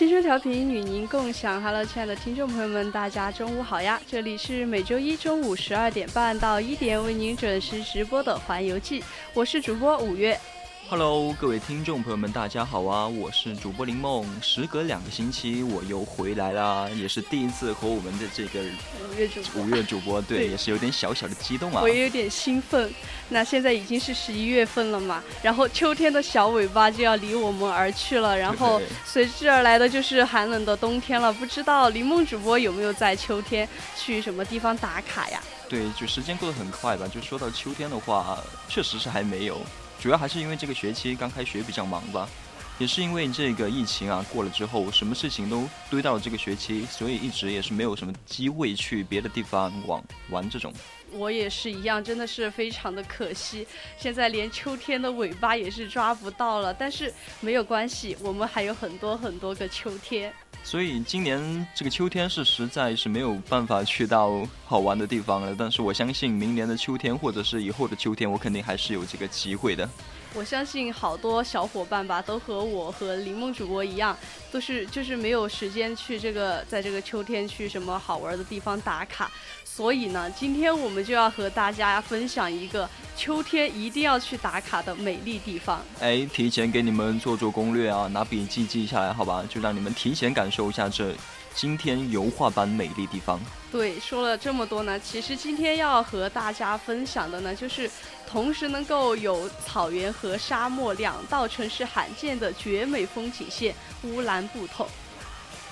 青春调频与您共享，Hello，亲爱的听众朋友们，大家中午好呀！这里是每周一中午十二点半到一点为您准时直播的《环游记》，我是主播五月。Hello，各位听众朋友们，大家好啊！我是主播林梦。时隔两个星期，我又回来啦，也是第一次和我们的这个五月主播五月主播，对，也是有点小小的激动啊。我也有点兴奋。那现在已经是十一月份了嘛，然后秋天的小尾巴就要离我们而去了，然后随之而来的就是寒冷的冬天了。不知道林梦主播有没有在秋天去什么地方打卡呀？对，就时间过得很快吧。就说到秋天的话，确实是还没有。主要还是因为这个学期刚开学比较忙吧，也是因为这个疫情啊过了之后，什么事情都堆到了这个学期，所以一直也是没有什么机会去别的地方玩玩这种。我也是一样，真的是非常的可惜，现在连秋天的尾巴也是抓不到了。但是没有关系，我们还有很多很多个秋天。所以今年这个秋天是实在是没有办法去到好玩的地方了。但是我相信明年的秋天或者是以后的秋天，我肯定还是有这个机会的。我相信好多小伙伴吧，都和我和林梦主播一样，都是就是没有时间去这个在这个秋天去什么好玩的地方打卡。所以呢，今天我们就要和大家分享一个秋天一定要去打卡的美丽地方。哎，提前给你们做做攻略啊，拿笔记记下来，好吧？就让你们提前感受一下这今天油画般美丽地方。对，说了这么多呢，其实今天要和大家分享的呢，就是同时能够有草原和沙漠两道城市罕见的绝美风景线——乌兰布统。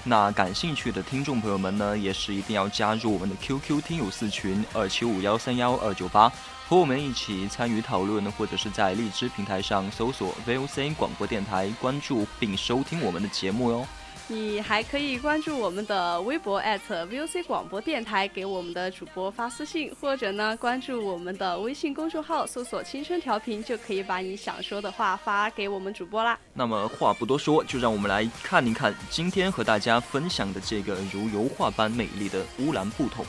那感兴趣的听众朋友们呢，也是一定要加入我们的 QQ 听友四群二七五幺三幺二九八，和我们一起参与讨论，或者是在荔枝平台上搜索 VOC 广播电台，关注并收听我们的节目哟。你还可以关注我们的微博 @VOC 广播电台，给我们的主播发私信，或者呢关注我们的微信公众号，搜索“青春调频”，就可以把你想说的话发给我们主播啦。那么话不多说，就让我们来看一看今天和大家分享的这个如油画般美丽的乌兰布统。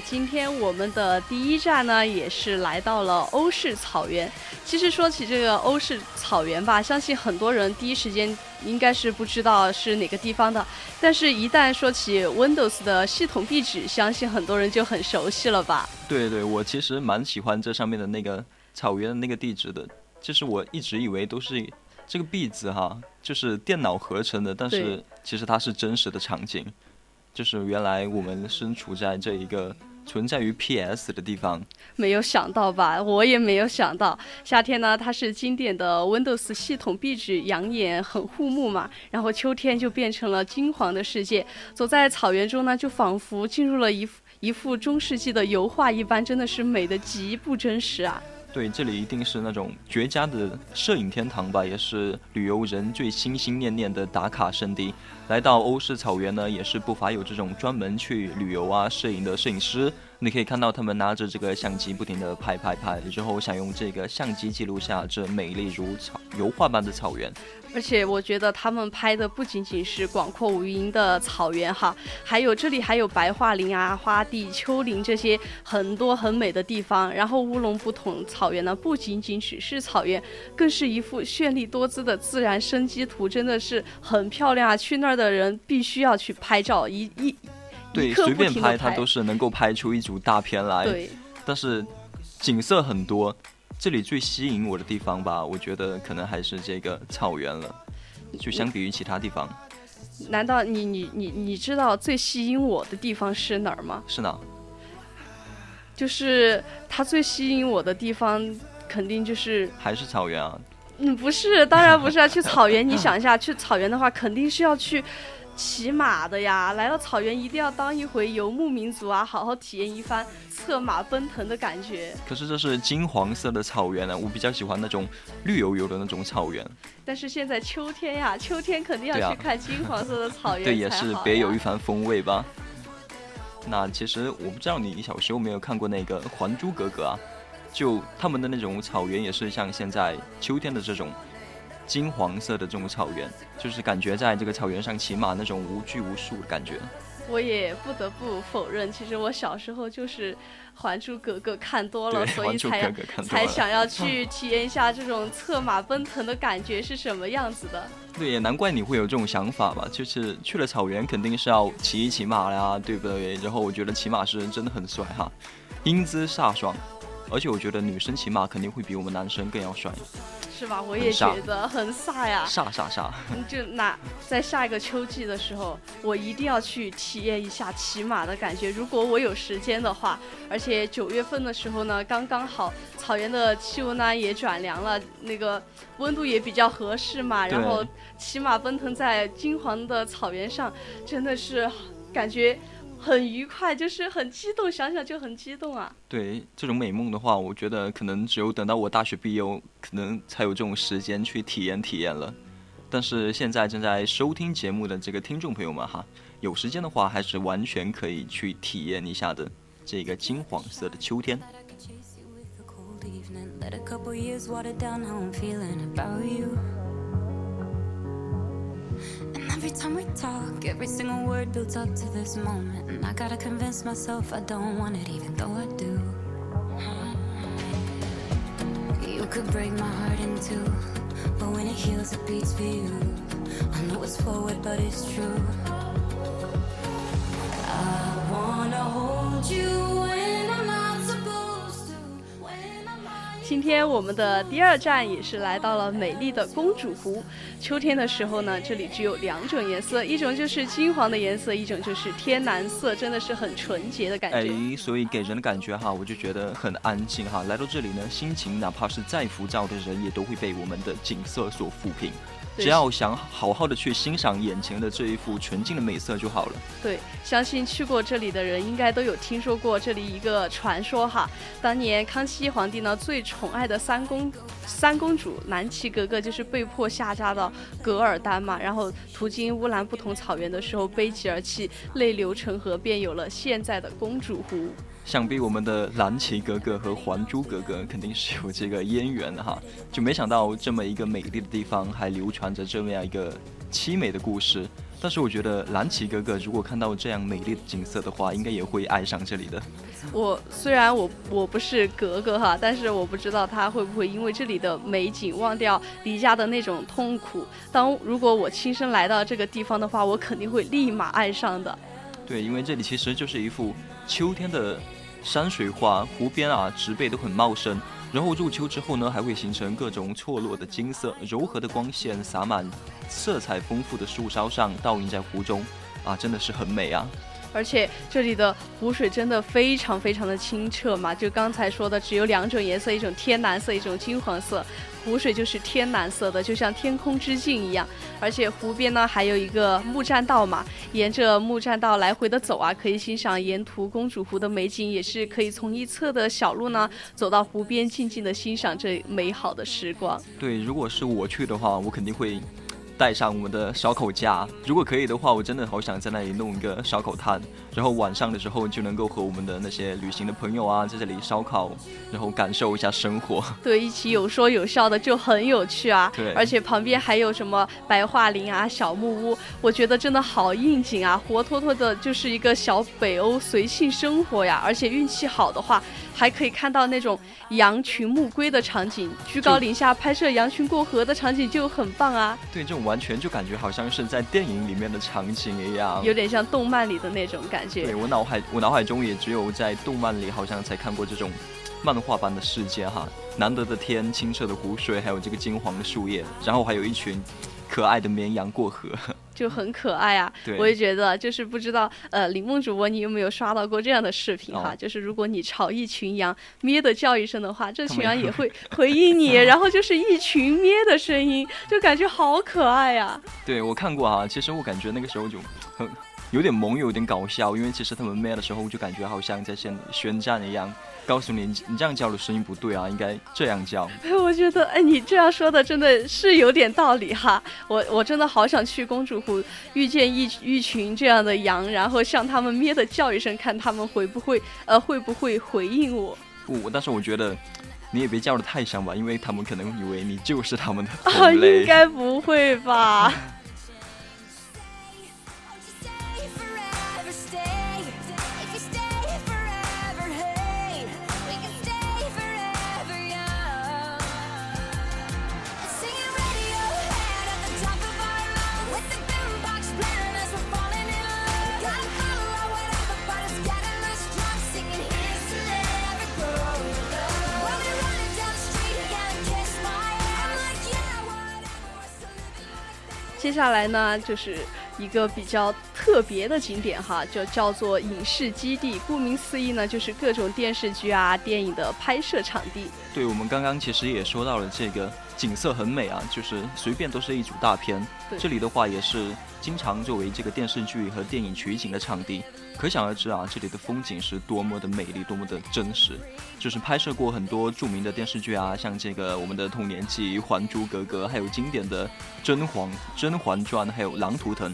今天我们的第一站呢，也是来到了欧式草原。其实说起这个欧式草原吧，相信很多人第一时间应该是不知道是哪个地方的。但是，一旦说起 Windows 的系统壁纸，相信很多人就很熟悉了吧？对对，我其实蛮喜欢这上面的那个草原的那个地址的。就是我一直以为都是这个壁纸哈，就是电脑合成的，但是其实它是真实的场景。就是原来我们身处在这一个存在于 PS 的地方，没有想到吧？我也没有想到，夏天呢它是经典的 Windows 系统壁纸，养眼很护目嘛。然后秋天就变成了金黄的世界，走在草原中呢，就仿佛进入了一幅一幅中世纪的油画一般，真的是美的极不真实啊。对，这里一定是那种绝佳的摄影天堂吧，也是旅游人最心心念念的打卡圣地。来到欧式草原呢，也是不乏有这种专门去旅游啊、摄影的摄影师你可以看到他们拿着这个相机不停的拍拍拍，之后想用这个相机记录下这美丽如草油画般的草原。而且我觉得他们拍的不仅仅是广阔无垠的草原哈，还有这里还有白桦林啊、花地、丘陵这些很多很美的地方。然后乌龙布统草原呢，不仅仅只是草原，更是一幅绚丽多姿的自然生机图，真的是很漂亮啊！去那儿的人必须要去拍照，一一对随便拍它都是能够拍出一组大片来。对，但是景色很多。这里最吸引我的地方吧，我觉得可能还是这个草原了，就相比于其他地方。难道你你你你知道最吸引我的地方是哪儿吗？是哪？就是它最吸引我的地方，肯定就是还是草原啊。嗯，不是，当然不是啊去草原。你想一下，去草原的话，肯定是要去。骑马的呀，来到草原一定要当一回游牧民族啊，好好体验一番策马奔腾的感觉。可是这是金黄色的草原呢，我比较喜欢那种绿油油的那种草原。但是现在秋天呀，秋天肯定要去看金黄色的草原对，也是别有一番风味吧。那其实我不知道你小时候没有看过那个《还珠格格》啊，就他们的那种草原也是像现在秋天的这种。金黄色的这种草原，就是感觉在这个草原上骑马那种无拘无束的感觉。我也不得不否认，其实我小时候就是《还珠格格》看多了，所以才才想要去体验一下这种策马奔腾的感觉是什么样子的。对，也难怪你会有这种想法吧？就是去了草原，肯定是要骑一骑马呀，对不对？然后我觉得骑马是真的很帅哈，英姿飒爽，而且我觉得女生骑马肯定会比我们男生更要帅。是吧？我也觉得很飒呀，飒飒飒！就那在下一个秋季的时候，我一定要去体验一下骑马的感觉。如果我有时间的话，而且九月份的时候呢，刚刚好草原的气温呢也转凉了，那个温度也比较合适嘛。然后骑马奔腾在金黄的草原上，真的是感觉。很愉快，就是很激动，想想就很激动啊。对这种美梦的话，我觉得可能只有等到我大学毕业，可能才有这种时间去体验体验了。但是现在正在收听节目的这个听众朋友们哈，有时间的话还是完全可以去体验一下的这个金黄色的秋天。And every time we talk, every single word builds up to this moment. And I gotta convince myself I don't want it, even though I do. You could break my heart in two, but when it heals, it beats for you. I know it's forward, but it's true. I wanna hold you. 今天我们的第二站也是来到了美丽的公主湖。秋天的时候呢，这里只有两种颜色，一种就是金黄的颜色，一种就是天蓝色，真的是很纯洁的感觉。哎，所以给人的感觉哈，我就觉得很安静哈。来到这里呢，心情哪怕是再浮躁的人，也都会被我们的景色所抚平。只要想好好的去欣赏眼前的这一幅纯净的美色就好了。对，相信去过这里的人应该都有听说过这里一个传说哈。当年康熙皇帝呢最宠爱的三公三公主南齐格格就是被迫下嫁到噶尔丹嘛，然后途经乌兰布统草原的时候悲极而泣，泪流成河，便有了现在的公主湖。想必我们的蓝旗格格和还珠格格肯定是有这个渊源的哈，就没想到这么一个美丽的地方还流传着这么样一个凄美的故事。但是我觉得蓝旗格格如果看到这样美丽的景色的话，应该也会爱上这里的。我虽然我我不是格格哈，但是我不知道他会不会因为这里的美景忘掉离家的那种痛苦。当如果我亲身来到这个地方的话，我肯定会立马爱上的。对，因为这里其实就是一幅。秋天的山水画，湖边啊，植被都很茂盛。然后入秋之后呢，还会形成各种错落的金色，柔和的光线洒满色彩丰富的树梢上，倒映在湖中，啊，真的是很美啊！而且这里的湖水真的非常非常的清澈嘛，就刚才说的，只有两种颜色，一种天蓝色，一种金黄色。湖水就是天蓝色的，就像天空之镜一样。而且湖边呢还有一个木栈道嘛，沿着木栈道来回的走啊，可以欣赏沿途公主湖的美景，也是可以从一侧的小路呢走到湖边，静静的欣赏这美好的时光。对，如果是我去的话，我肯定会带上我们的烧烤架。如果可以的话，我真的好想在那里弄一个烧烤摊，然后晚上的时候就能够和我们的那些旅行的朋友啊，在这里烧烤，然后感受一下生活。对，一起有说有笑的就很有趣啊。对，而且旁边还有什么白桦林啊、小木屋，我觉得真的好应景啊，活脱脱的就是一个小北欧随性生活呀。而且运气好的话，还可以看到那种羊群牧归的场景，居高临下拍摄羊群过河的场景就很棒啊。对，这种完全就感觉好像是在电影里面的场景一样，有点像动漫里的那种感觉。对我脑海，我脑海中也只有在动漫里好像才看过这种漫画般的世界哈。难得的天，清澈的湖水，还有这个金黄的树叶，然后还有一群可爱的绵羊过河。就很可爱啊！我也觉得，就是不知道，呃，李梦主播，你有没有刷到过这样的视频哈？就是如果你朝一群羊咩的叫一声的话，这群羊也会回应你，然后就是一群咩的声音，就感觉好可爱呀。对，我看过啊，其实我感觉那个时候就很有点萌，有点搞笑，因为其实他们咩的时候就感觉好像在宣宣战一样。告诉你，你这样叫的声音不对啊，应该这样叫。我觉得，哎，你这样说的真的是有点道理哈。我我真的好想去公主湖遇见一一群这样的羊，然后向他们咩的叫一声，看他们会不会呃会不会回应我。不，但是我觉得你也别叫的太响吧，因为他们可能以为你就是他们的 同类。应该不会吧。接下来呢，就是一个比较特别的景点哈，就叫做影视基地。顾名思义呢，就是各种电视剧啊、电影的拍摄场地。对，我们刚刚其实也说到了这个景色很美啊，就是随便都是一组大片。这里的话也是经常作为这个电视剧和电影取景的场地。可想而知啊，这里的风景是多么的美丽，多么的真实。就是拍摄过很多著名的电视剧啊，像这个我们的童年记《还珠格格》，还有经典的《甄嬛甄嬛传》，还有《狼图腾》。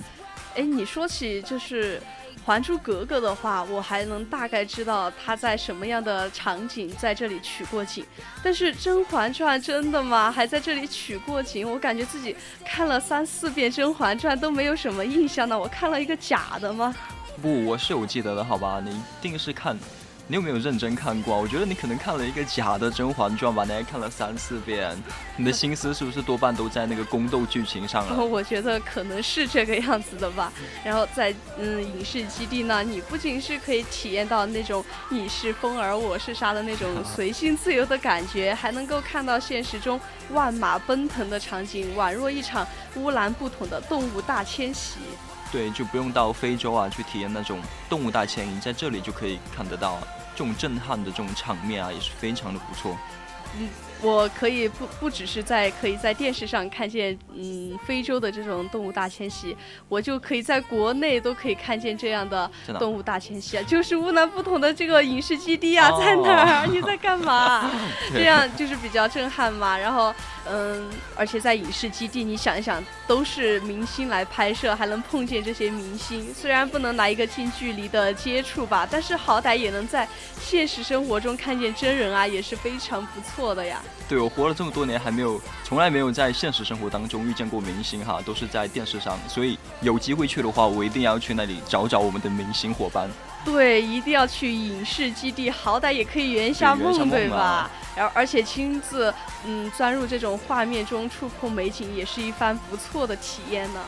哎，你说起就是《还珠格格》的话，我还能大概知道他在什么样的场景在这里取过景。但是《甄嬛传》真的吗？还在这里取过景？我感觉自己看了三四遍《甄嬛传》都没有什么印象呢。我看了一个假的吗？不，我是有记得的，好吧？你一定是看，你有没有认真看过？我觉得你可能看了一个假的《甄嬛传》吧，你还看了三四遍，你的心思是不是多半都在那个宫斗剧情上了？我觉得可能是这个样子的吧。然后在嗯影视基地呢，你不仅是可以体验到那种你是风儿我是沙的那种 随心自由的感觉，还能够看到现实中万马奔腾的场景，宛若一场乌兰布统的动物大迁徙。对，就不用到非洲啊去体验那种动物大迁移，在这里就可以看得到这种震撼的这种场面啊，也是非常的不错。我可以不不只是在可以在电视上看见，嗯，非洲的这种动物大迁徙，我就可以在国内都可以看见这样的动物大迁徙啊，就是乌兰不统的这个影视基地啊，在哪儿？你在干嘛？这样就是比较震撼嘛。然后，嗯，而且在影视基地，你想一想，都是明星来拍摄，还能碰见这些明星，虽然不能来一个近距离的接触吧，但是好歹也能在现实生活中看见真人啊，也是非常不错的呀。对我活了这么多年，还没有从来没有在现实生活当中遇见过明星哈，都是在电视上。所以有机会去的话，我一定要去那里找找我们的明星伙伴。对，一定要去影视基地，好歹也可以圆一下梦，对吧？然后而且亲自嗯钻入这种画面中，触碰美景，也是一番不错的体验呢。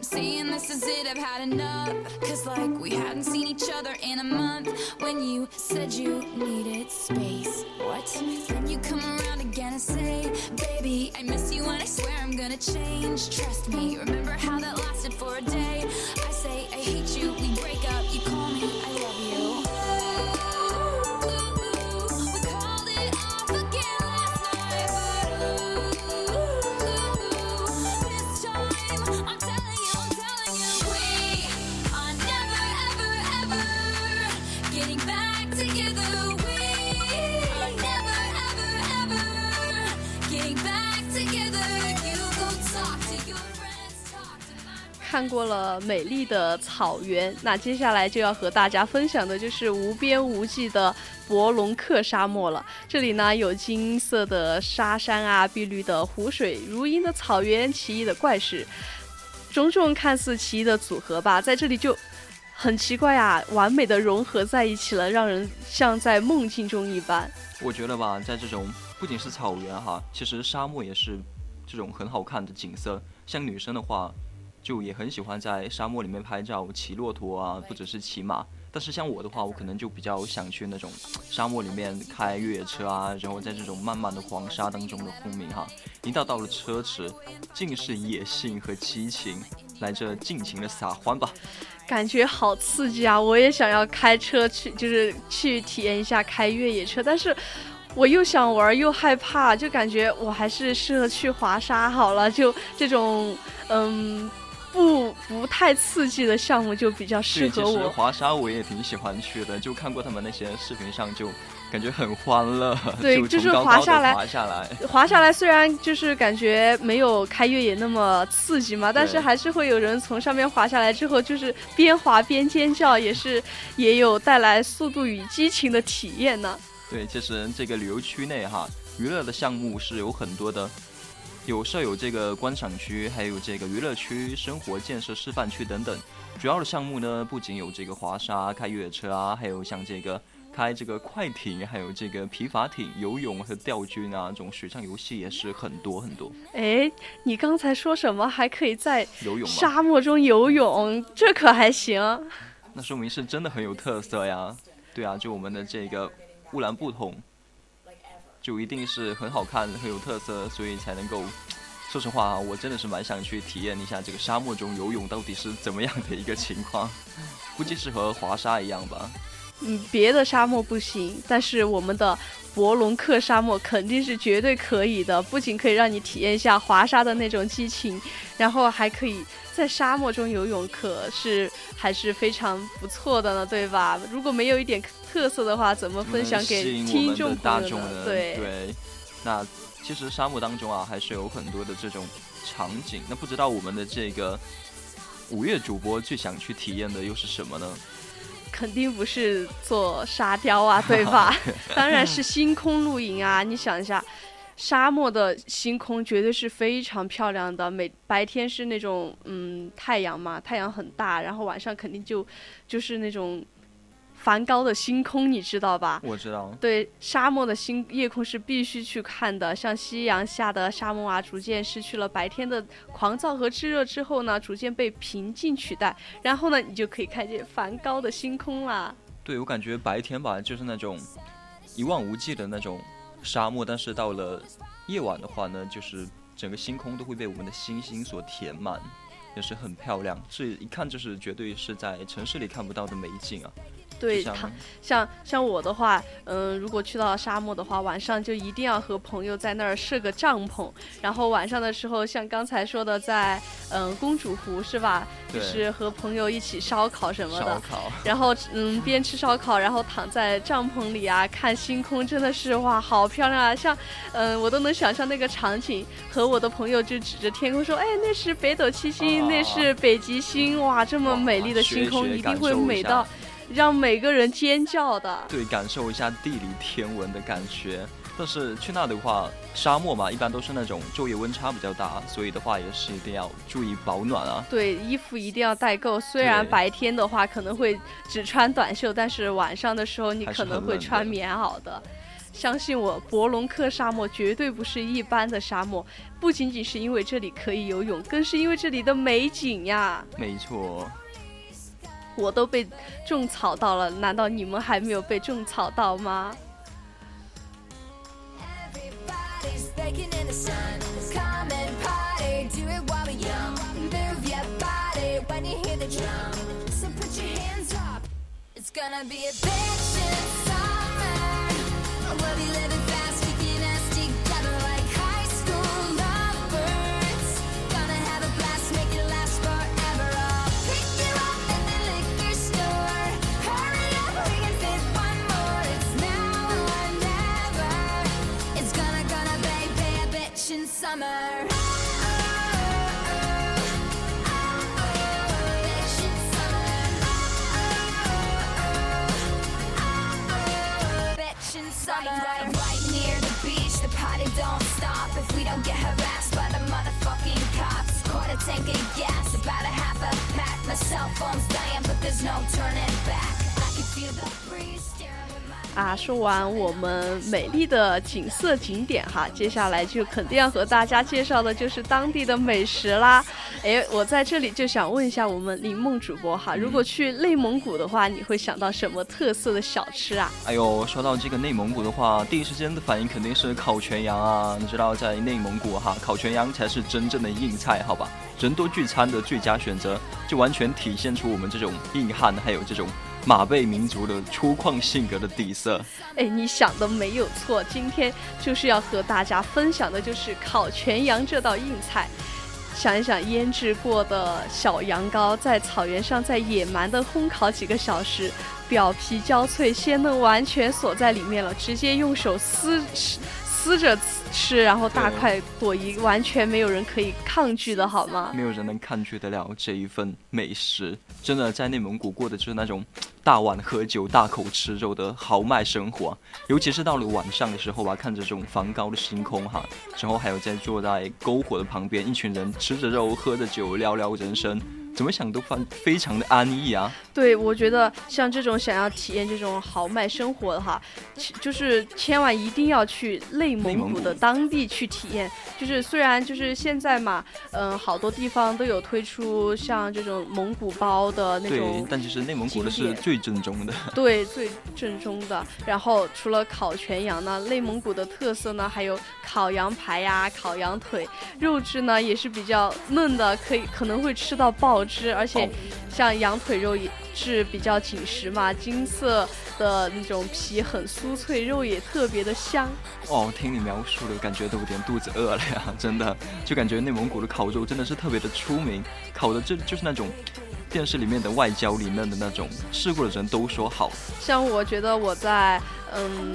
Time saying this is it i've had enough. Cause like we hadn't seen each other in a month. When you said you needed space what? Then you come around again and say baby i miss you and i swear i'm gonna change. Trust me remember how that lasted for a day 看过了美丽的草原，那接下来就要和大家分享的就是无边无际的博龙克沙漠了。这里呢有金色的沙山啊，碧绿的湖水，如茵的草原，奇异的怪石，种种看似奇异的组合吧，在这里就很奇怪啊，完美的融合在一起了，让人像在梦境中一般。我觉得吧，在这种不仅是草原哈，其实沙漠也是这种很好看的景色。像女生的话，就也很喜欢在沙漠里面拍照，骑骆驼啊，或者是骑马。但是像我的话，我可能就比较想去那种沙漠里面开越野车啊，然后在这种漫漫的黄沙当中的轰鸣哈。一到到了车池，尽是野性和激情，来这尽情的撒欢吧。感觉好刺激啊！我也想要开车去，就是去体验一下开越野车，但是。我又想玩又害怕，就感觉我还是适合去滑沙好了。就这种嗯不不太刺激的项目就比较适合我。滑沙我也挺喜欢去的，就看过他们那些视频上，就感觉很欢乐。对，就是滑下来，滑下来，滑下来。虽然就是感觉没有开越野那么刺激嘛，但是还是会有人从上面滑下来之后，就是边滑边尖叫，也是也有带来速度与激情的体验呢。对，其实这个旅游区内哈，娱乐的项目是有很多的，有设有这个观赏区，还有这个娱乐区、生活建设示范区等等。主要的项目呢，不仅有这个滑沙、开越野车啊，还有像这个开这个快艇，还有这个皮筏艇、游泳和钓具啊，这种水上游戏也是很多很多。哎，你刚才说什么？还可以在游泳沙漠中游泳？这可还行？那说明是真的很有特色呀。对啊，就我们的这个。乌兰布统就一定是很好看、很有特色，所以才能够。说实话啊，我真的是蛮想去体验一下这个沙漠中游泳到底是怎么样的一个情况。估计是和滑沙一样吧。嗯，别的沙漠不行，但是我们的博龙克沙漠肯定是绝对可以的。不仅可以让你体验一下滑沙的那种激情，然后还可以在沙漠中游泳，可是还是非常不错的呢，对吧？如果没有一点。特色的话，怎么分享给听众大众呢？对对，那其实沙漠当中啊，还是有很多的这种场景。那不知道我们的这个五月主播最想去体验的又是什么呢？肯定不是做沙雕啊，对吧？当然是星空露营啊！你想一下，沙漠的星空绝对是非常漂亮的。每白天是那种嗯太阳嘛，太阳很大，然后晚上肯定就就是那种。梵高的星空，你知道吧？我知道。对，沙漠的星夜空是必须去看的。像夕阳下的沙漠啊，逐渐失去了白天的狂躁和炙热之后呢，逐渐被平静取代。然后呢，你就可以看见梵高的星空啦。对，我感觉白天吧，就是那种一望无际的那种沙漠，但是到了夜晚的话呢，就是整个星空都会被我们的星星所填满，也是很漂亮。这一看就是绝对是在城市里看不到的美景啊。对他，像像我的话，嗯，如果去到沙漠的话，晚上就一定要和朋友在那儿设个帐篷，然后晚上的时候，像刚才说的，在嗯公主湖是吧？就是和朋友一起烧烤什么的，然后嗯边吃烧烤，然后躺在帐篷里啊，看星空，真的是哇，好漂亮啊！像嗯我都能想象那个场景，和我的朋友就指着天空说，哎，那是北斗七星，那是北极星，哇，这么美丽的星空，一定会美到。让每个人尖叫的，对，感受一下地理天文的感觉。但是去那的话，沙漠嘛，一般都是那种昼夜温差比较大，所以的话也是一定要注意保暖啊。对，衣服一定要带够。虽然白天的话可能会只穿短袖，但是晚上的时候你可能会穿棉袄的。相信我，博隆克沙漠绝对不是一般的沙漠，不仅仅是因为这里可以游泳，更是因为这里的美景呀。没错。我都被种草到了难道你们还没有被种草到吗？It's gonnabeabitch 啊，说完我们美丽的景色景点哈，接下来就肯定要和大家介绍的就是当地的美食啦。哎，我在这里就想问一下我们林梦主播哈，如果去内蒙古的话，你会想到什么特色的小吃啊？哎呦，说到这个内蒙古的话，第一时间的反应肯定是烤全羊啊！你知道，在内蒙古哈，烤全羊才是真正的硬菜，好吧？人多聚餐的最佳选择，就完全体现出我们这种硬汉还有这种马背民族的粗犷性格的底色。哎，你想的没有错，今天就是要和大家分享的就是烤全羊这道硬菜。想一想，腌制过的小羊羔在草原上再野蛮的烘烤几个小时，表皮焦脆，鲜嫩完全锁在里面了，直接用手撕撕着吃，然后大快朵颐，完全没有人可以抗拒的好吗？没有人能抗拒得了这一份美食，真的在内蒙古过的就是那种大碗喝酒、大口吃肉的豪迈生活。尤其是到了晚上的时候吧，看着这种梵高的星空哈，之后还有在坐在篝火的旁边，一群人吃着肉、喝着酒，聊聊人生。怎么想都非非常的安逸啊！对，我觉得像这种想要体验这种豪迈生活的哈，就是千万一定要去内蒙古的当地去体验。就是虽然就是现在嘛，嗯，好多地方都有推出像这种蒙古包的那种，对，但其实内蒙古的是最正宗的。对，最正宗的。然后除了烤全羊呢，内蒙古的特色呢还有烤羊排呀、烤羊腿，肉质呢也是比较嫩的，可以可能会吃到爆。好吃，而且像羊腿肉也是比较紧实嘛，金色的那种皮很酥脆，肉也特别的香。哦，听你描述的感觉都有点肚子饿了呀，真的，就感觉内蒙古的烤肉真的是特别的出名，烤的这就是那种电视里面的外焦里嫩的那种，试过的人都说好。像我觉得我在嗯。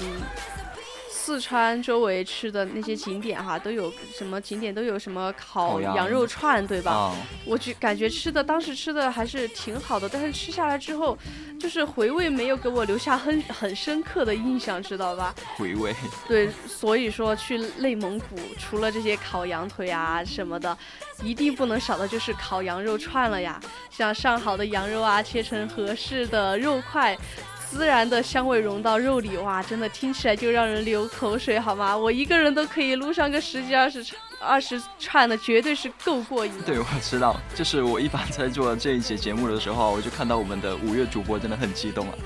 四川周围吃的那些景点哈，都有什么景点都有什么烤羊肉串，对吧？我觉感觉吃的当时吃的还是挺好的，但是吃下来之后，就是回味没有给我留下很 很深刻的印象，知道吧？回味。对，所以说去内蒙古，除了这些烤羊腿啊什么的，一定不能少的就是烤羊肉串了呀。像上好的羊肉啊，切成合适的肉块。孜然的香味融到肉里，哇，真的听起来就让人流口水，好吗？我一个人都可以撸上个十几二十串，二十串的，绝对是够过瘾。对，我知道，就是我一般在做这一节节目的时候，我就看到我们的五月主播真的很激动啊，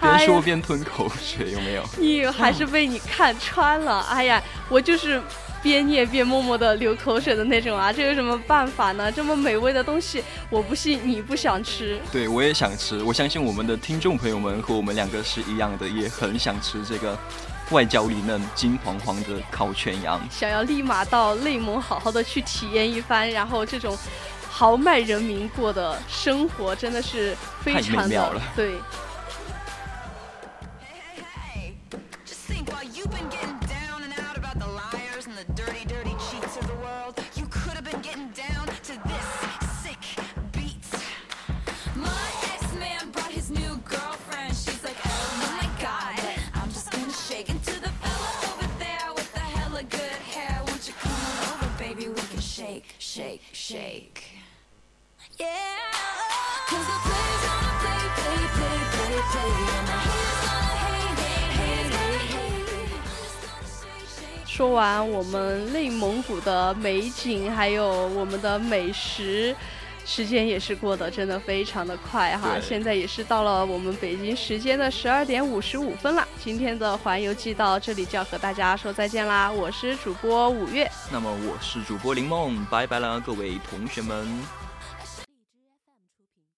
边说边吞口水，有没有？你还是被你看穿了，哎呀，我就是。边念边默默的流口水的那种啊，这有什么办法呢？这么美味的东西，我不信你不想吃。对，我也想吃。我相信我们的听众朋友们和我们两个是一样的，也很想吃这个外焦里嫩、金黄黄的烤全羊。想要立马到内蒙好好的去体验一番，然后这种豪迈人民过的生活真的是非常的对。说完我们内蒙古的美景，还有我们的美食，时间也是过得真的非常的快哈。现在也是到了我们北京时间的十二点五十五分了。今天的环游记到这里就要和大家说再见啦。我是主播五月，那么我是主播林梦，拜拜了各位同学们。